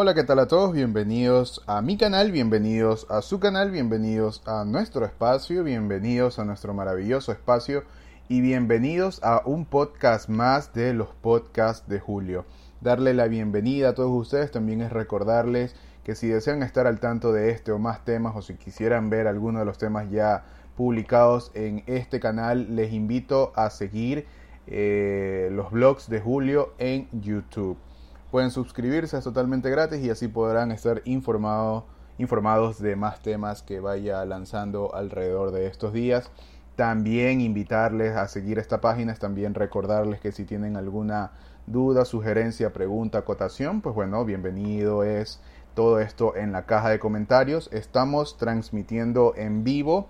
Hola, ¿qué tal a todos? Bienvenidos a mi canal, bienvenidos a su canal, bienvenidos a nuestro espacio, bienvenidos a nuestro maravilloso espacio y bienvenidos a un podcast más de los podcasts de Julio. Darle la bienvenida a todos ustedes también es recordarles que si desean estar al tanto de este o más temas o si quisieran ver alguno de los temas ya publicados en este canal, les invito a seguir eh, los blogs de Julio en YouTube. Pueden suscribirse, es totalmente gratis y así podrán estar informados informados de más temas que vaya lanzando alrededor de estos días. También invitarles a seguir esta página, también recordarles que si tienen alguna duda, sugerencia, pregunta, acotación, pues bueno, bienvenido es todo esto en la caja de comentarios. Estamos transmitiendo en vivo,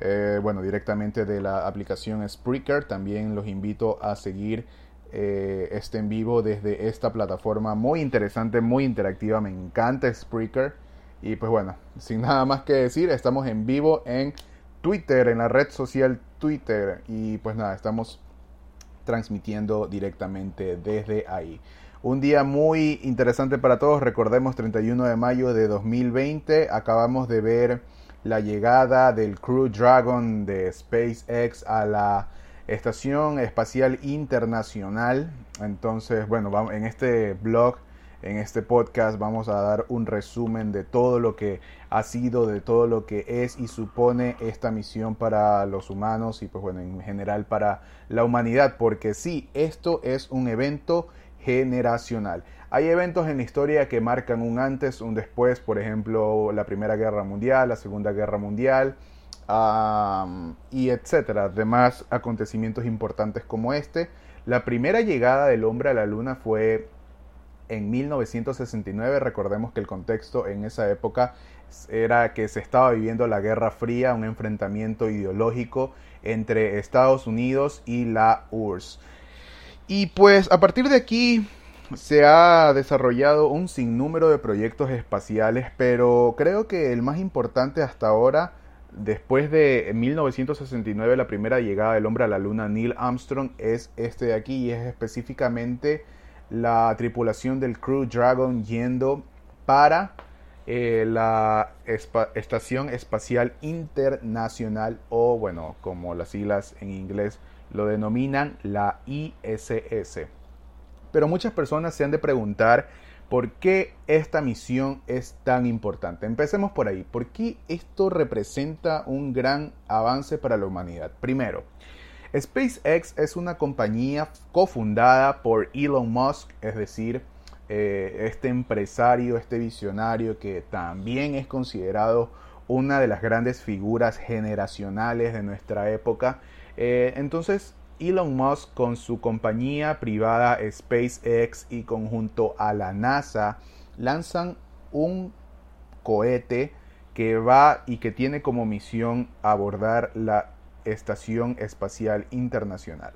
eh, bueno, directamente de la aplicación Spreaker. También los invito a seguir eh, este en vivo desde esta plataforma muy interesante, muy interactiva. Me encanta Spreaker. Y pues bueno, sin nada más que decir, estamos en vivo en Twitter, en la red social Twitter. Y pues nada, estamos transmitiendo directamente desde ahí. Un día muy interesante para todos. Recordemos 31 de mayo de 2020. Acabamos de ver la llegada del Crew Dragon de SpaceX a la Estación Espacial Internacional. Entonces, bueno, en este blog, en este podcast, vamos a dar un resumen de todo lo que ha sido, de todo lo que es y supone esta misión para los humanos y, pues bueno, en general para la humanidad. Porque sí, esto es un evento generacional. Hay eventos en la historia que marcan un antes, un después, por ejemplo, la Primera Guerra Mundial, la Segunda Guerra Mundial y etcétera, demás acontecimientos importantes como este. La primera llegada del hombre a la luna fue en 1969. Recordemos que el contexto en esa época era que se estaba viviendo la Guerra Fría, un enfrentamiento ideológico entre Estados Unidos y la URSS. Y pues a partir de aquí se ha desarrollado un sinnúmero de proyectos espaciales, pero creo que el más importante hasta ahora Después de 1969, la primera llegada del hombre a la luna, Neil Armstrong, es este de aquí y es específicamente la tripulación del Crew Dragon yendo para eh, la Estación Espacial Internacional o bueno, como las siglas en inglés lo denominan, la ISS. Pero muchas personas se han de preguntar ¿Por qué esta misión es tan importante? Empecemos por ahí. ¿Por qué esto representa un gran avance para la humanidad? Primero, SpaceX es una compañía cofundada por Elon Musk, es decir, eh, este empresario, este visionario que también es considerado una de las grandes figuras generacionales de nuestra época. Eh, entonces, Elon Musk con su compañía privada SpaceX y conjunto a la NASA lanzan un cohete que va y que tiene como misión abordar la Estación Espacial Internacional.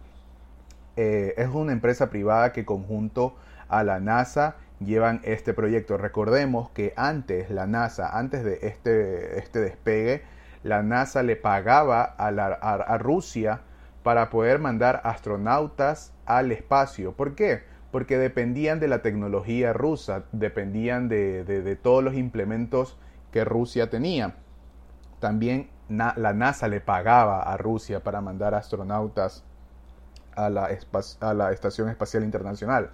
Eh, es una empresa privada que conjunto a la NASA llevan este proyecto. Recordemos que antes la NASA, antes de este, este despegue, la NASA le pagaba a, la, a Rusia para poder mandar astronautas al espacio. ¿Por qué? Porque dependían de la tecnología rusa, dependían de, todos los implementos que Rusia tenía. También la NASA le pagaba a Rusia para mandar astronautas a la, Estación Espacial Internacional.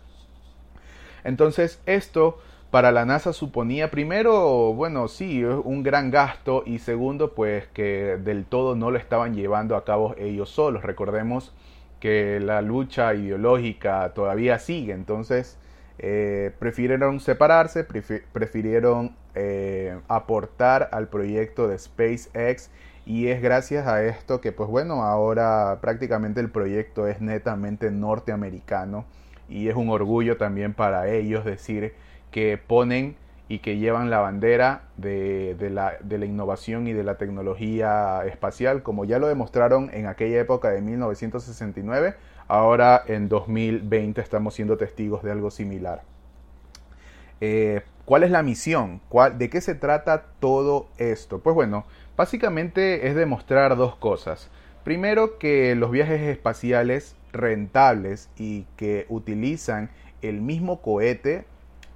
Entonces esto para la NASA suponía primero, bueno, sí, un gran gasto y segundo, pues que del todo no lo estaban llevando a cabo ellos solos. Recordemos que la lucha ideológica todavía sigue, entonces eh, prefirieron separarse, prefirieron eh, aportar al proyecto de SpaceX y es gracias a esto que pues bueno, ahora prácticamente el proyecto es netamente norteamericano y es un orgullo también para ellos decir que ponen y que llevan la bandera de, la, de, la, innovación y de la tecnología espacial, como ya lo demostraron en aquella época de 1969, ahora en 2020 estamos siendo testigos de algo similar. Eh, ¿Cuál es la misión? ¿Cuál, ¿De qué se trata todo esto? Pues bueno, básicamente es demostrar dos cosas. Primero, que los viajes espaciales rentables y que utilizan el mismo cohete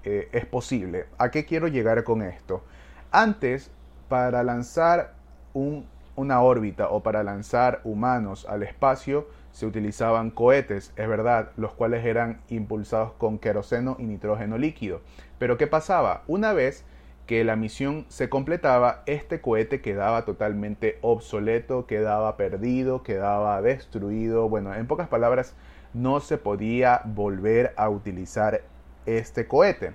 eh, es posible. ¿A qué quiero llegar con esto? Antes, para lanzar una órbita o para lanzar humanos al espacio, se utilizaban cohetes, es verdad, los cuales eran impulsados con queroseno y nitrógeno líquido. Pero ¿qué pasaba? Una vez que la misión se completaba, este cohete quedaba totalmente obsoleto, quedaba perdido, quedaba destruido. Bueno, en pocas palabras, no se podía volver a utilizar este cohete.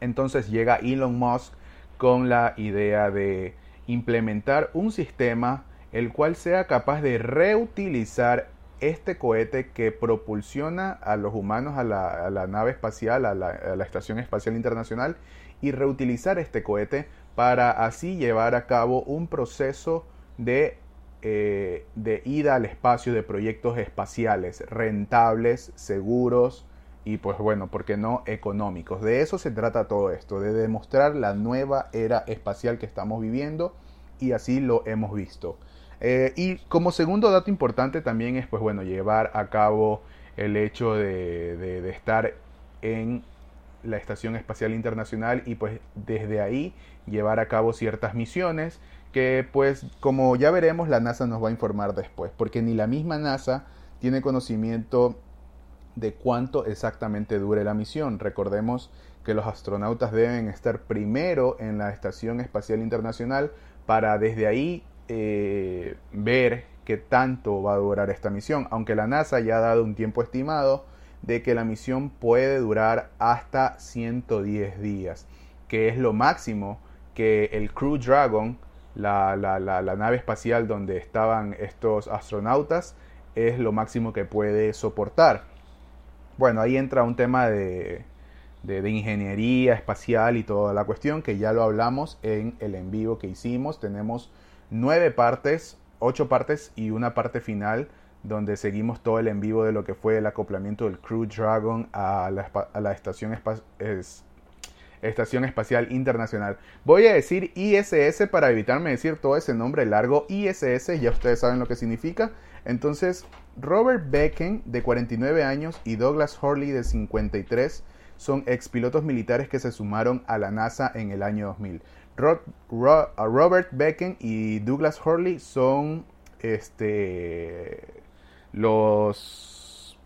Entonces llega Elon Musk con la idea de implementar un sistema el cual sea capaz de reutilizar este cohete que propulsiona a los humanos a la, nave espacial, a la Estación Espacial Internacional y reutilizar este cohete para así llevar a cabo un proceso de, eh, de ida al espacio de proyectos espaciales rentables, seguros y pues bueno, ¿por qué no económicos? De eso se trata todo esto, de demostrar la nueva era espacial que estamos viviendo y así lo hemos visto. Eh, y como segundo dato importante también es pues bueno, llevar a cabo el hecho de, de estar en la Estación Espacial Internacional y pues desde ahí llevar a cabo ciertas misiones que pues como ya veremos la NASA nos va a informar después porque ni la misma NASA tiene conocimiento de cuánto exactamente dure la misión. Recordemos que los astronautas deben estar primero en la Estación Espacial Internacional para desde ahí eh, ver qué tanto va a durar esta misión, aunque la NASA ya ha dado un tiempo estimado de que la misión puede durar hasta 110 días, que es lo máximo que el Crew Dragon, la, nave espacial donde estaban estos astronautas, es lo máximo que puede soportar. Bueno, ahí entra un tema de, de, ingeniería espacial y toda la cuestión, que ya lo hablamos en el en vivo que hicimos. Tenemos nueve partes, ocho partes y una parte final donde seguimos todo el en vivo de lo que fue el acoplamiento del Crew Dragon a la, estación, estación Espacial Internacional. Voy a decir ISS para evitarme decir todo ese nombre largo. ISS, ya ustedes saben lo que significa. Entonces, Robert Becken, de 49 años, y Douglas Hurley, de 53, son expilotos militares que se sumaron a la NASA en el año 2000. Robert Becken y Douglas Hurley son este los,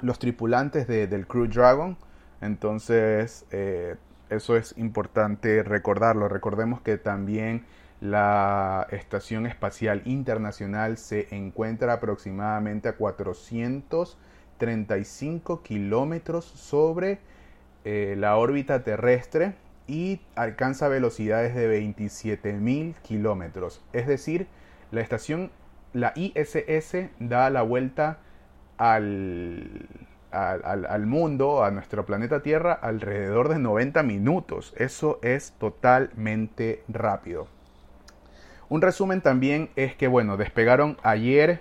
los tripulantes del Crew Dragon. Entonces, eh, eso es importante recordarlo. Recordemos que también la Estación Espacial Internacional se encuentra aproximadamente a 435 kilómetros sobre eh, la órbita terrestre y alcanza velocidades de 27.000 kilómetros. Es decir, la estación la ISS da la vuelta al, al, mundo, a nuestro planeta Tierra, alrededor de 90 minutos. Eso es totalmente rápido. Un resumen también es que, bueno, despegaron ayer,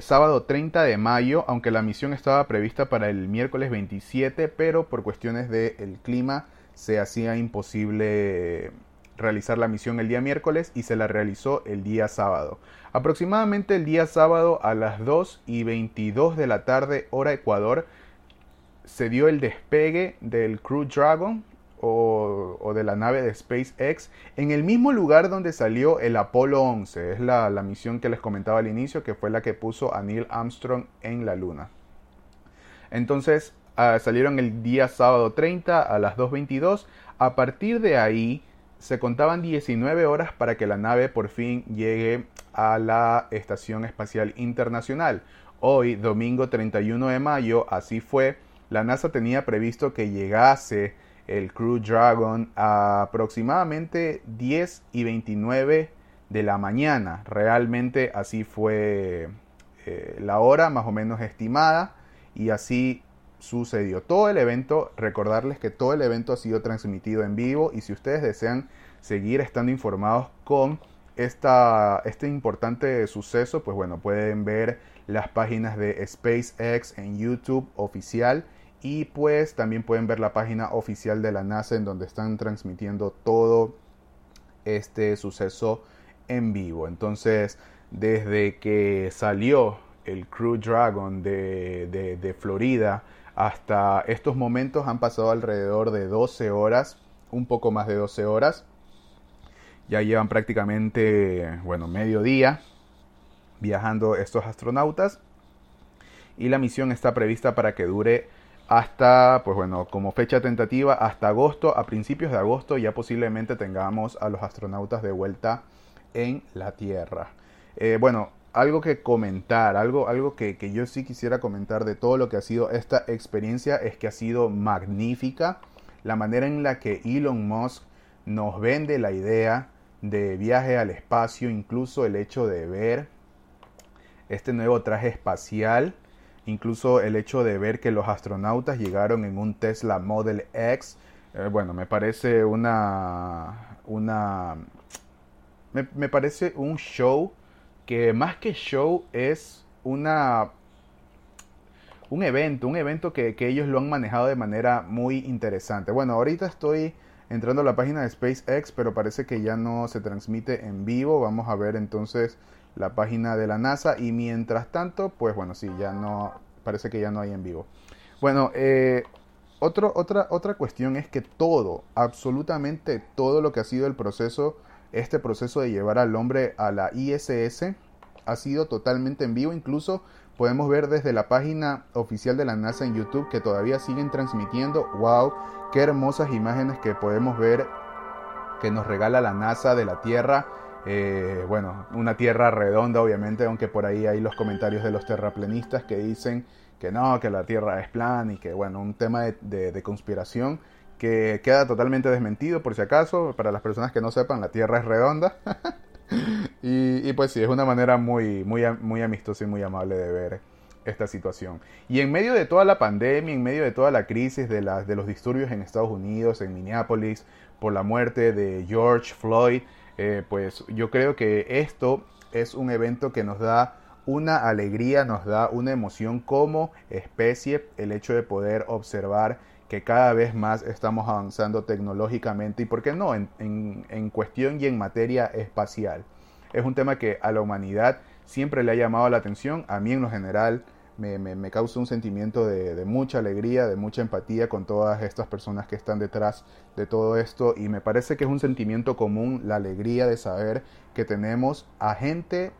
sábado 30 de mayo, aunque la misión estaba prevista para el miércoles 27, pero por cuestiones del clima se hacía imposible realizar la misión el día miércoles y se la realizó el día sábado. Aproximadamente el día sábado a las 2 y 22 de la tarde hora Ecuador se dio el despegue del Crew Dragon o, de la nave de SpaceX en el mismo lugar donde salió el Apolo 11. Es la, misión que les comentaba al inicio que fue la que puso a Neil Armstrong en la Luna. Entonces ah, salieron el día sábado 30 a las 2.22. A partir de ahí se contaban 19 horas para que la nave por fin llegue a la Estación Espacial Internacional. Hoy, domingo 31 de mayo, así fue, la NASA tenía previsto que llegase el Crew Dragon a aproximadamente 10 y 29 de la mañana. Realmente así fue eh, la hora más o menos estimada y así sucedió. Todo el evento, recordarles que todo el evento ha sido transmitido en vivo y si ustedes desean seguir estando informados con esta, este importante suceso, pues bueno, pueden ver las páginas de SpaceX en YouTube oficial y pues también pueden ver la página oficial de la NASA en donde están transmitiendo todo este suceso en vivo. Entonces, desde que salió el Crew Dragon de, de Florida Hasta estos momentos han pasado alrededor de 12 horas, un poco más de 12 horas. Ya llevan prácticamente, bueno, medio día viajando estos astronautas. Y la misión está prevista para que dure hasta, pues bueno, como fecha tentativa, hasta agosto, a principios de agosto ya posiblemente tengamos a los astronautas de vuelta en la Tierra. Eh, bueno, algo que comentar, algo, algo que, que, yo sí quisiera comentar de todo lo que ha sido esta experiencia es que ha sido magnífica. La manera en la que Elon Musk nos vende la idea de viaje al espacio, incluso el hecho de ver este nuevo traje espacial Incluso el hecho de ver que los astronautas llegaron en un Tesla Model X, eh, bueno, me parece una, una, me, parece un show que más que show es una, un evento, un evento que, que ellos lo han manejado de manera muy interesante. Bueno, ahorita estoy entrando a la página de SpaceX, pero parece que ya no se transmite en vivo. Vamos a ver entonces la página de la NASA y mientras tanto, pues bueno, sí, ya no, parece que ya no hay en vivo. Bueno, eh, otra, otra cuestión es que todo, absolutamente todo lo que ha sido el proceso, este proceso de llevar al hombre a la ISS, ha sido totalmente en vivo. Incluso podemos ver desde la página oficial de la NASA en YouTube que todavía siguen transmitiendo. ¡Wow! ¡Qué hermosas imágenes que podemos ver que nos regala la NASA de la Tierra! Eh, bueno, una tierra redonda obviamente, aunque por ahí hay los comentarios de los terraplenistas que dicen que no, que la tierra es plan y que bueno, un tema de, conspiración que queda totalmente desmentido por si acaso, para las personas que no sepan, la tierra es redonda. y, pues sí, es una manera muy, muy, muy amistosa y muy amable de ver esta situación. Y en medio de toda la pandemia, en medio de toda la crisis de, de los disturbios en Estados Unidos, en Minneapolis, por la muerte de George Floyd, eh, pues yo creo que esto es un evento que nos da una alegría, nos da una emoción como especie, el hecho de poder observar que cada vez más estamos avanzando tecnológicamente y, ¿por qué no?, en, cuestión y en materia espacial. Es un tema que a la humanidad siempre le ha llamado la atención, a mí en lo general me, causa un sentimiento de, mucha alegría, de mucha empatía con todas estas personas que están detrás de todo esto y me parece que es un sentimiento común la alegría de saber que tenemos a gente,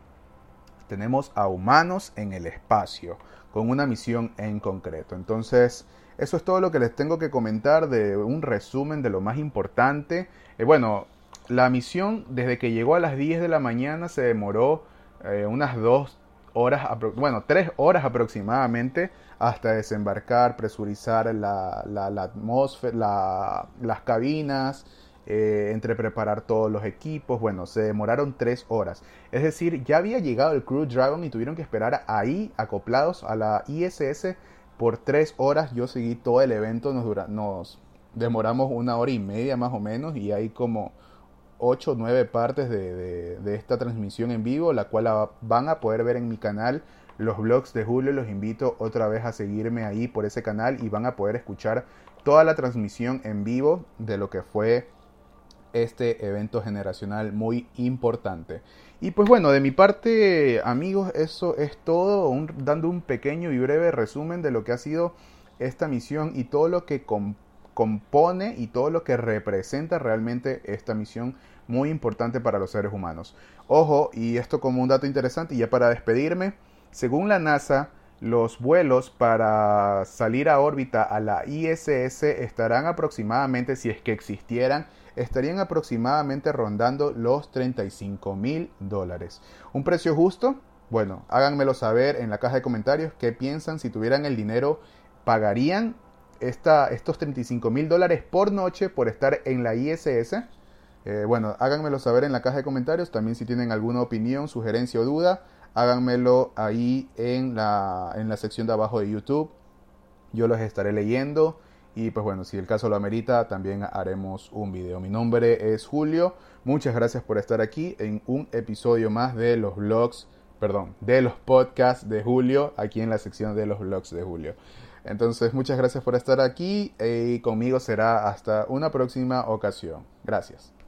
tenemos a humanos en el espacio con una misión en concreto. Entonces, eso es todo lo que les tengo que comentar de un resumen de lo más importante. Eh, bueno, la misión desde que llegó a las 10 de la mañana se demoró eh, unas dos horas, bueno, tres horas aproximadamente hasta desembarcar, presurizar la, la, atmósfera, las cabinas, eh, entre preparar todos los equipos. Bueno, se demoraron tres horas. Es decir, ya había llegado el Crew Dragon y tuvieron que esperar ahí, acoplados a la ISS, por tres horas. Yo seguí todo el evento, nos, dura, nos demoramos una hora y media más o menos y hay como 8 o 9 partes de, esta transmisión en vivo, la cual van a poder ver en mi canal. Los blogs de Julio los invito otra vez a seguirme ahí por ese canal y van a poder escuchar toda la transmisión en vivo de lo que fue este evento generacional muy importante. Y pues bueno, de mi parte amigos, eso es todo, dando un pequeño y breve resumen de lo que ha sido esta misión y todo lo que compone y todo lo que representa realmente esta misión muy importante para los seres humanos. Ojo, y esto como un dato interesante, y ya para despedirme, según la NASA, los vuelos para salir a órbita a la ISS estarán aproximadamente, si es que existieran, estarían aproximadamente rondando los 35 mil dólares. ¿Un precio justo? Bueno, háganmelo saber en la caja de comentarios qué piensan, si tuvieran el dinero, ¿pagarían esta, estos 35 mil dólares por noche por estar en la ISS. Eh, bueno, háganmelo saber en la caja de comentarios. También si tienen alguna opinión, sugerencia o duda, háganmelo ahí en la, en la sección de abajo de YouTube. Yo los estaré leyendo. Y pues bueno, si el caso lo amerita, también haremos un video. Mi nombre es Julio. Muchas gracias por estar aquí en un episodio más de los vlogs, perdón, de los podcasts de Julio, aquí en la sección de los vlogs de Julio. Entonces, muchas gracias por estar aquí y conmigo será hasta una próxima ocasión. Gracias.